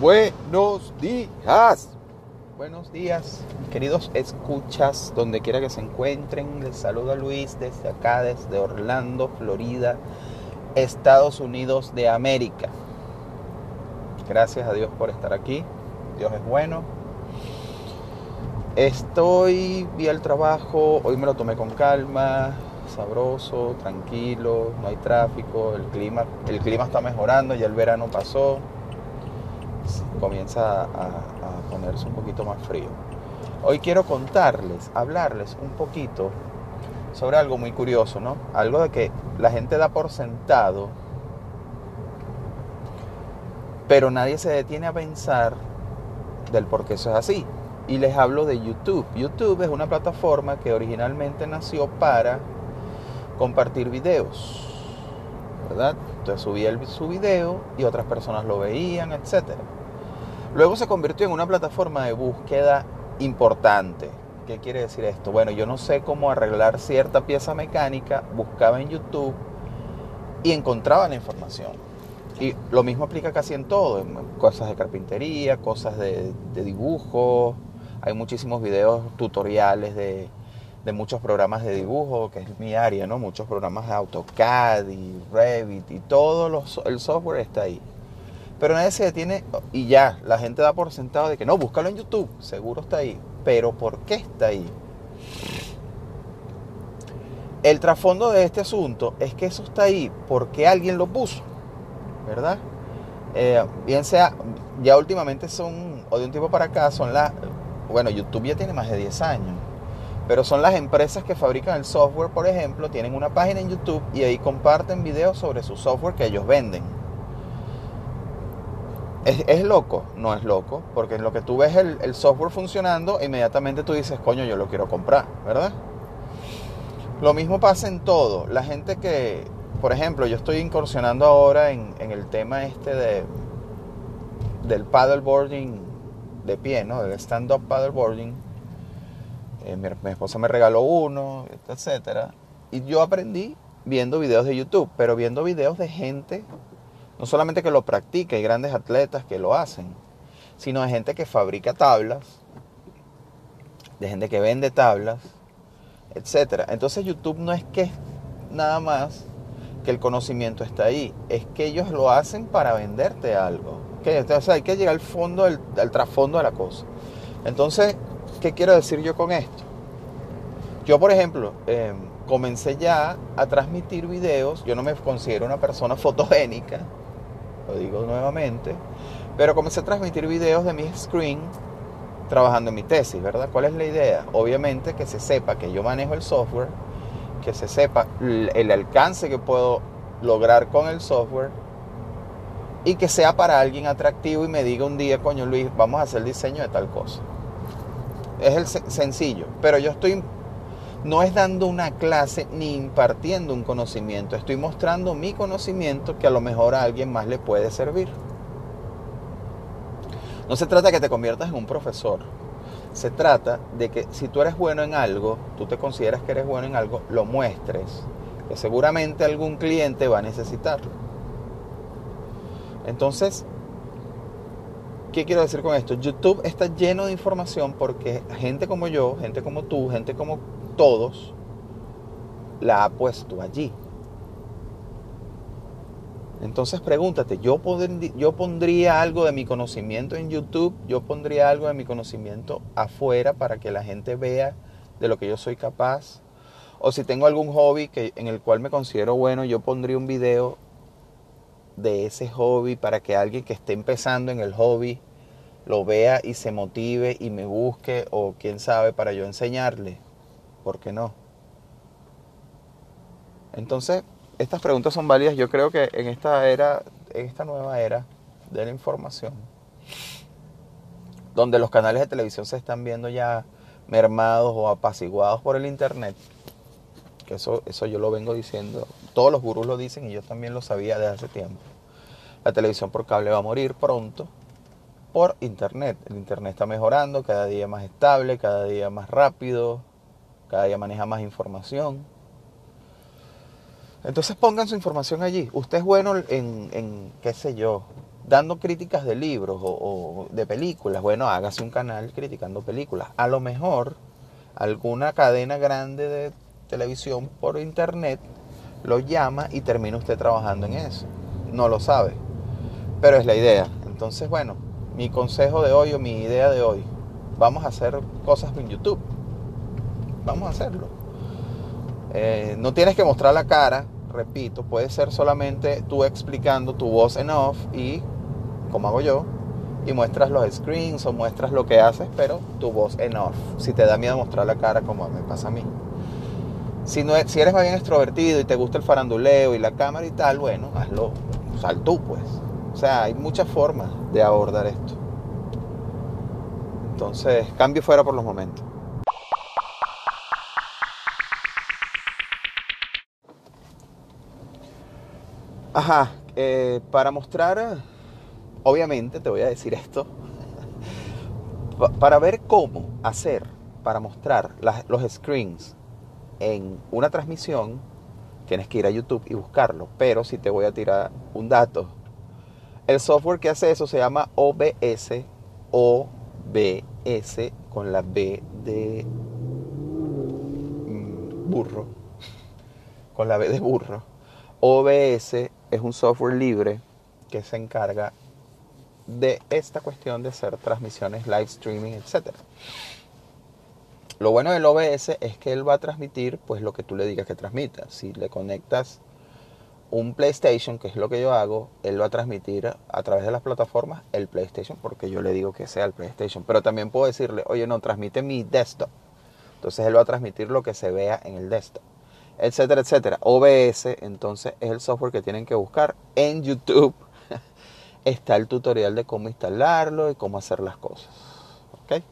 Buenos días. Buenos días, queridos escuchas, donde quiera que se encuentren. Les saluda Luis desde acá, desde Orlando, Florida, Estados Unidos de América. Gracias a Dios por estar aquí. Dios es bueno. Estoy, vi el trabajo, hoy me lo tomé con calma, sabroso, tranquilo, no hay tráfico, el clima, el clima está mejorando, ya el verano pasó comienza a, ponerse un poquito más frío. Hoy quiero contarles, hablarles un poquito sobre algo muy curioso, ¿no? Algo de que la gente da por sentado, pero nadie se detiene a pensar del por qué eso es así. Y les hablo de YouTube. YouTube es una plataforma que originalmente nació para compartir videos, ¿verdad? Entonces subía su video y otras personas lo veían, etcétera. Luego se convirtió en una plataforma de búsqueda importante. ¿Qué quiere decir esto? Bueno, yo no sé cómo arreglar cierta pieza mecánica, buscaba en YouTube y encontraba la información. Y lo mismo aplica casi en todo, en cosas de carpintería, cosas de, dibujo. Hay muchísimos videos tutoriales de, muchos programas de dibujo, que es mi área, ¿no? Muchos programas de AutoCAD y Revit y todo el software está ahí. Pero nadie se detiene y ya, la gente da por sentado de que no, búscalo en YouTube, seguro está ahí. Pero ¿por qué está ahí? El trasfondo de este asunto es que eso está ahí porque alguien lo puso, ¿verdad? Eh, bien sea, ya últimamente son, o de un tiempo para acá, son las, bueno, YouTube ya tiene más de 10 años, pero son las empresas que fabrican el software, por ejemplo, tienen una página en YouTube y ahí comparten videos sobre su software que ellos venden. ¿Es, loco? No es loco, porque en lo que tú ves el, software funcionando, inmediatamente tú dices, coño, yo lo quiero comprar, ¿verdad? Lo mismo pasa en todo. La gente que, por ejemplo, yo estoy incursionando ahora en, el tema este de del paddleboarding de pie, ¿no? Del stand-up paddleboarding. Eh, mi, mi, esposa me regaló uno, etcétera. Y yo aprendí viendo videos de YouTube, pero viendo videos de gente no solamente que lo practica, hay grandes atletas que lo hacen, sino de gente que fabrica tablas, de gente que vende tablas, etc. Entonces YouTube no es que nada más que el conocimiento está ahí, es que ellos lo hacen para venderte algo. Que, o sea, hay que llegar al fondo, al, trasfondo de la cosa. Entonces, ¿qué quiero decir yo con esto? Yo, por ejemplo, em, comencé ya a transmitir videos, yo no me considero una persona fotogénica, lo digo nuevamente, pero comencé a transmitir videos de mi screen trabajando en mi tesis, ¿verdad? ¿Cuál es la idea? Obviamente que se sepa que yo manejo el software, que se sepa el alcance que puedo lograr con el software y que sea para alguien atractivo y me diga un día, coño Luis, vamos a hacer diseño de tal cosa. Es el sencillo, pero yo estoy no es dando una clase ni impartiendo un conocimiento, estoy mostrando mi conocimiento que a lo mejor a alguien más le puede servir. No se trata de que te conviertas en un profesor, se trata de que si tú eres bueno en algo, tú te consideras que eres bueno en algo, lo muestres, que seguramente algún cliente va a necesitarlo. Entonces, ¿qué quiero decir con esto? YouTube está lleno de información porque gente como yo, gente como tú, gente como todos, la ha puesto allí. Entonces pregúntate, ¿yo, ¿yo pondría algo de mi conocimiento en YouTube? ¿Yo pondría algo de mi conocimiento afuera para que la gente vea de lo que yo soy capaz? O si tengo algún hobby que, en el cual me considero bueno, yo pondría un video de ese hobby para que alguien que esté empezando en el hobby lo vea y se motive y me busque o quién sabe para yo enseñarle. ¿Por qué no? Entonces, estas preguntas son válidas. Yo creo que en esta era, en esta nueva era de la información, donde los canales de televisión se están viendo ya mermados o apaciguados por el internet, que eso, eso yo lo vengo diciendo, todos los gurús lo dicen y yo también lo sabía desde hace tiempo. La televisión por cable va a morir pronto por internet. El internet está mejorando, cada día más estable, cada día más rápido, cada día maneja más información. Entonces pongan su información allí. Usted es bueno en, qué sé yo, dando críticas de libros o, de películas, bueno, hágase un canal criticando películas. A lo mejor alguna cadena grande de televisión por internet lo llama y termina usted trabajando en eso. No lo sabe, pero es la idea. Entonces, bueno, mi consejo de hoy o mi idea de hoy, vamos a hacer cosas en YouTube. Vamos a hacerlo. Eh, no tienes que mostrar la cara, repito, puede ser solamente tú explicando tu voz en off y como hago yo, y muestras los screens o muestras lo que haces, pero tu voz en off. Si te da miedo mostrar la cara, como me pasa a mí. Si, no, si eres más bien extrovertido y te gusta el faranduleo y la cámara y tal, bueno, hazlo, sal tú pues. O sea, hay muchas formas de abordar esto. Entonces, cambio fuera por los momentos. Ajá, eh, para mostrar obviamente te voy a decir esto, para ver cómo hacer, para mostrar los screens en una transmisión, tienes que ir a YouTube y buscarlo. Pero si te voy a tirar un dato, el software que hace eso se llama OBS, OBS con la B de mm, burro, con la B de burro. OBS es un software libre que se encarga de esta cuestión de hacer transmisiones, live streaming, etc. Lo bueno del OBS es que él va a transmitir pues lo que tú le digas que transmita. Si le conectas un PlayStation, que es lo que yo hago, él va a transmitir a través de las plataformas el PlayStation, porque yo le digo que sea el PlayStation. Pero también puedo decirle, oye, no, transmite mi desktop. Entonces él va a transmitir lo que se vea en el desktop, etcétera, etcétera. OBS, entonces, es el software que tienen que buscar en YouTube. Está el tutorial de cómo instalarlo y cómo hacer las cosas. ¿Ok?